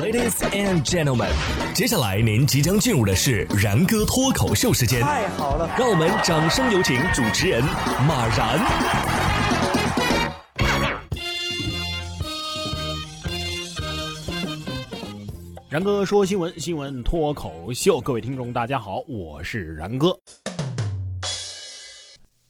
Ladies and gentlemen，接下来您即将进入的是然哥脱口秀时间。太好了，让我们掌声有请主持人马然。然哥说新闻，新闻脱口秀，各位听众大家好，我是然哥。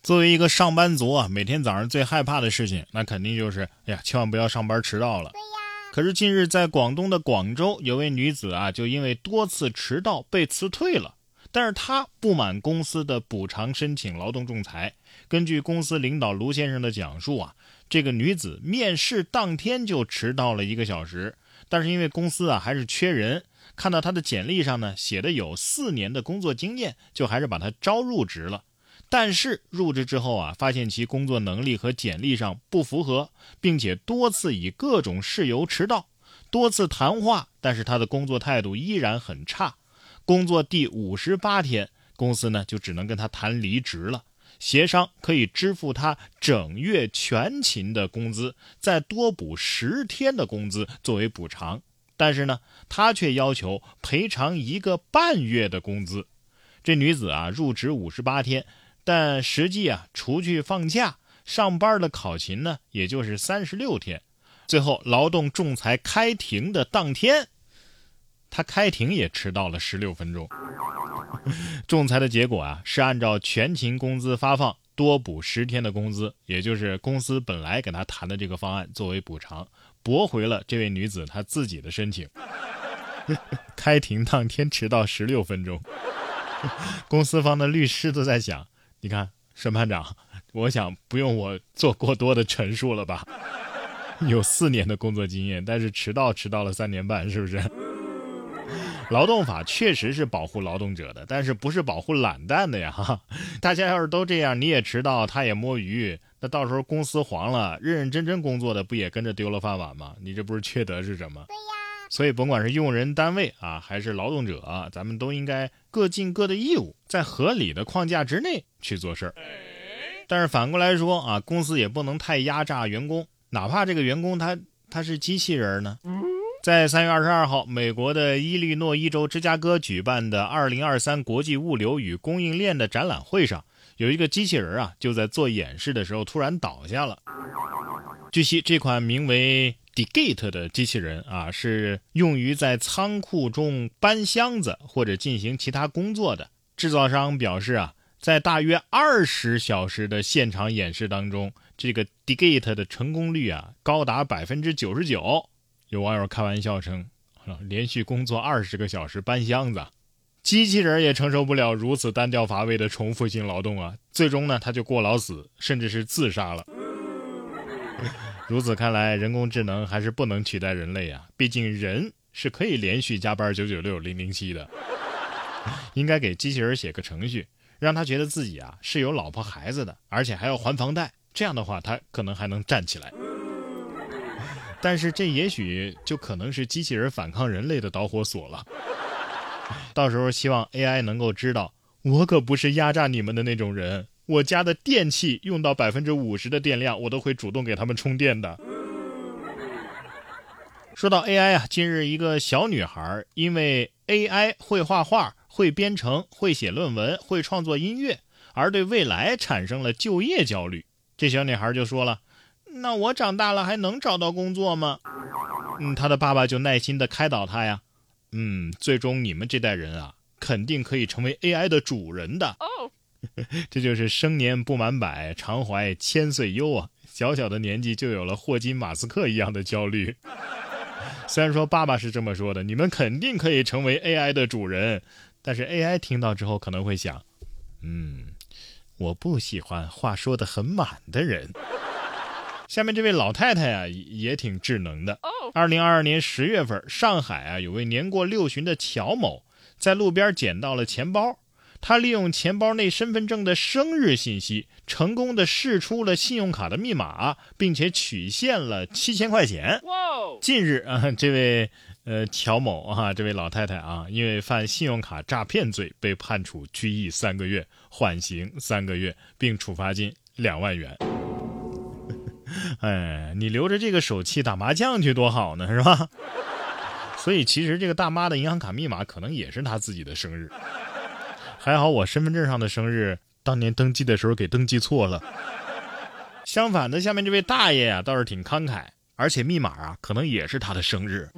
作为一个上班族啊，每天早上最害怕的事情，那肯定就是，哎呀，千万不要上班迟到了。对呀。可是近日在广东的广州，有位女子啊，就因为多次迟到被辞退了。但是她不满公司的补偿，申请劳动仲裁。根据公司领导卢先生的讲述啊，这个女子面试当天就迟到了一个小时。但是因为公司啊还是缺人，看到他的简历上呢写的有四年的工作经验，就还是把他招入职了。但是入职之后啊，发现其工作能力和简历上不符合，并且多次以各种事由迟到，多次谈话，但是他的工作态度依然很差。工作第五十八天，公司呢就只能跟他谈离职了。协商可以支付他整月全勤的工资，再多补十天的工资作为补偿。但是呢，他却要求赔偿一个半月的工资。这女子啊，入职五十八天，但实际啊，除去放假、上班的考勤呢，也就是三十六天。最后，劳动仲裁开庭的当天，他开庭也迟到了十六分钟。仲裁的结果啊，是按照全勤工资发放，多补十天的工资，也就是公司本来给他谈的这个方案作为补偿，驳回了这位女子她自己的申请。开庭当天迟到十六分钟，公司方的律师都在想：你看，审判长，我想不用我做过多的陈述了吧？有四年的工作经验，但是迟到迟到了三年半，是不是？劳动法确实是保护劳动者的，但是不是保护懒蛋的呀？哈，大家要是都这样，你也迟到，他也摸鱼，那到时候公司黄了，认认真真工作的不也跟着丢了饭碗吗？你这不是缺德是什么？对呀。所以甭管是用人单位啊，还是劳动者，咱们都应该各尽各的义务，在合理的框架之内去做事儿。但是反过来说啊，公司也不能太压榨员工，哪怕这个员工他他是机器人呢。在三月二十二号，美国的伊利诺伊州芝加哥举办的二零二三国际物流与供应链的展览会上，有一个机器人啊，就在做演示的时候突然倒下了。据悉，这款名为 Digate 的机器人啊，是用于在仓库中搬箱子或者进行其他工作的。制造商表示啊，在大约二十小时的现场演示当中，这个 Digate 的成功率啊，高达百分之九十九。有网友开玩笑称：“连续工作二十个小时搬箱子，机器人也承受不了如此单调乏味的重复性劳动啊！最终呢，他就过劳死，甚至是自杀了。如此看来，人工智能还是不能取代人类啊！毕竟人是可以连续加班九九六零零七的。应该给机器人写个程序，让他觉得自己啊是有老婆孩子的，而且还要还房贷。这样的话，他可能还能站起来。”但是这也许就可能是机器人反抗人类的导火索了。到时候希望 AI 能够知道，我可不是压榨你们的那种人。我家的电器用到百分之五十的电量，我都会主动给他们充电的。说到 AI 啊，近日一个小女孩因为 AI 会画画、会编程、会写论文、会创作音乐，而对未来产生了就业焦虑。这小女孩就说了。那我长大了还能找到工作吗？嗯，她的爸爸就耐心的开导她呀。嗯，最终你们这代人啊，肯定可以成为 AI 的主人的。这就是生年不满百，常怀千岁忧啊！小小的年纪就有了霍金、马斯克一样的焦虑。虽然说爸爸是这么说的，你们肯定可以成为 AI 的主人，但是 AI 听到之后可能会想，嗯，我不喜欢话说的很满的人。下面这位老太太啊，也挺智能的。二零二二年十月份，上海啊，有位年过六旬的乔某，在路边捡到了钱包。他利用钱包内身份证的生日信息，成功的试出了信用卡的密码，并且取现了七千块钱。近日啊，这位呃乔某啊，这位老太太啊，因为犯信用卡诈骗罪，被判处拘役三个月，缓刑三个月，并处罚金两万元。哎，你留着这个手气打麻将去多好呢，是吧？所以其实这个大妈的银行卡密码可能也是她自己的生日。还好我身份证上的生日当年登记的时候给登记错了。相反的，下面这位大爷啊倒是挺慷慨，而且密码啊可能也是他的生日。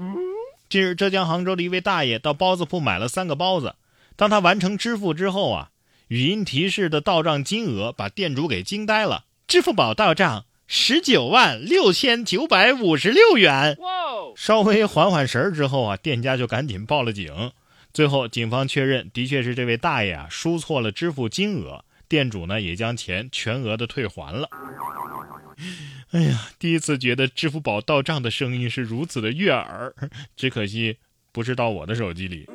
近日，浙江杭州的一位大爷到包子铺买了三个包子，当他完成支付之后啊，语音提示的到账金额把店主给惊呆了，支付宝到账十九万六千九百五十六元。稍微缓缓神儿之后啊，店家就赶紧报了警。最后，警方确认的确是这位大爷啊输错了支付金额，店主呢也将钱全额的退还了。哎呀，第一次觉得支付宝到账的声音是如此的悦耳，只可惜不是到我的手机里。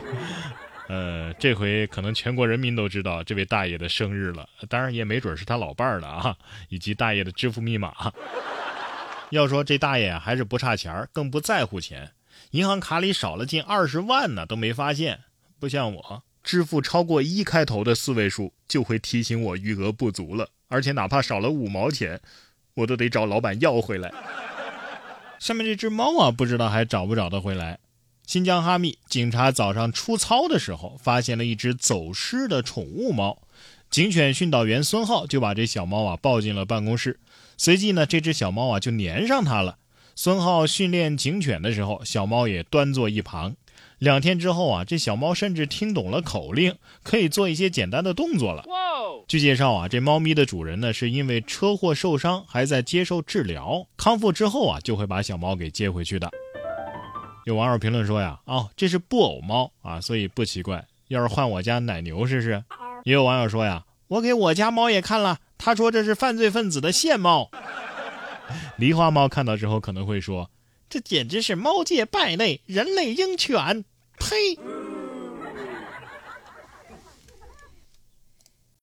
呃，这回可能全国人民都知道这位大爷的生日了，当然也没准是他老伴儿了啊，以及大爷的支付密码。要说这大爷还是不差钱更不在乎钱，银行卡里少了近二十万呢，都没发现。不像我，支付超过一开头的四位数就会提醒我余额不足了，而且哪怕少了五毛钱。我都得找老板要回来。下面这只猫啊，不知道还找不找得回来。新疆哈密警察早上出操的时候，发现了一只走失的宠物猫。警犬训导员孙浩就把这小猫啊抱进了办公室。随即呢，这只小猫啊就粘上他了。孙浩训练警犬的时候，小猫也端坐一旁。两天之后啊，这小猫甚至听懂了口令，可以做一些简单的动作了。据介绍啊，这猫咪的主人呢是因为车祸受伤，还在接受治疗，康复之后啊就会把小猫给接回去的。有网友评论说呀，哦，这是布偶猫啊，所以不奇怪。要是换我家奶牛试试？也有网友说呀，我给我家猫也看了，他说这是犯罪分子的线猫。狸花猫看到之后可能会说。这简直是猫界败类，人类鹰犬！呸！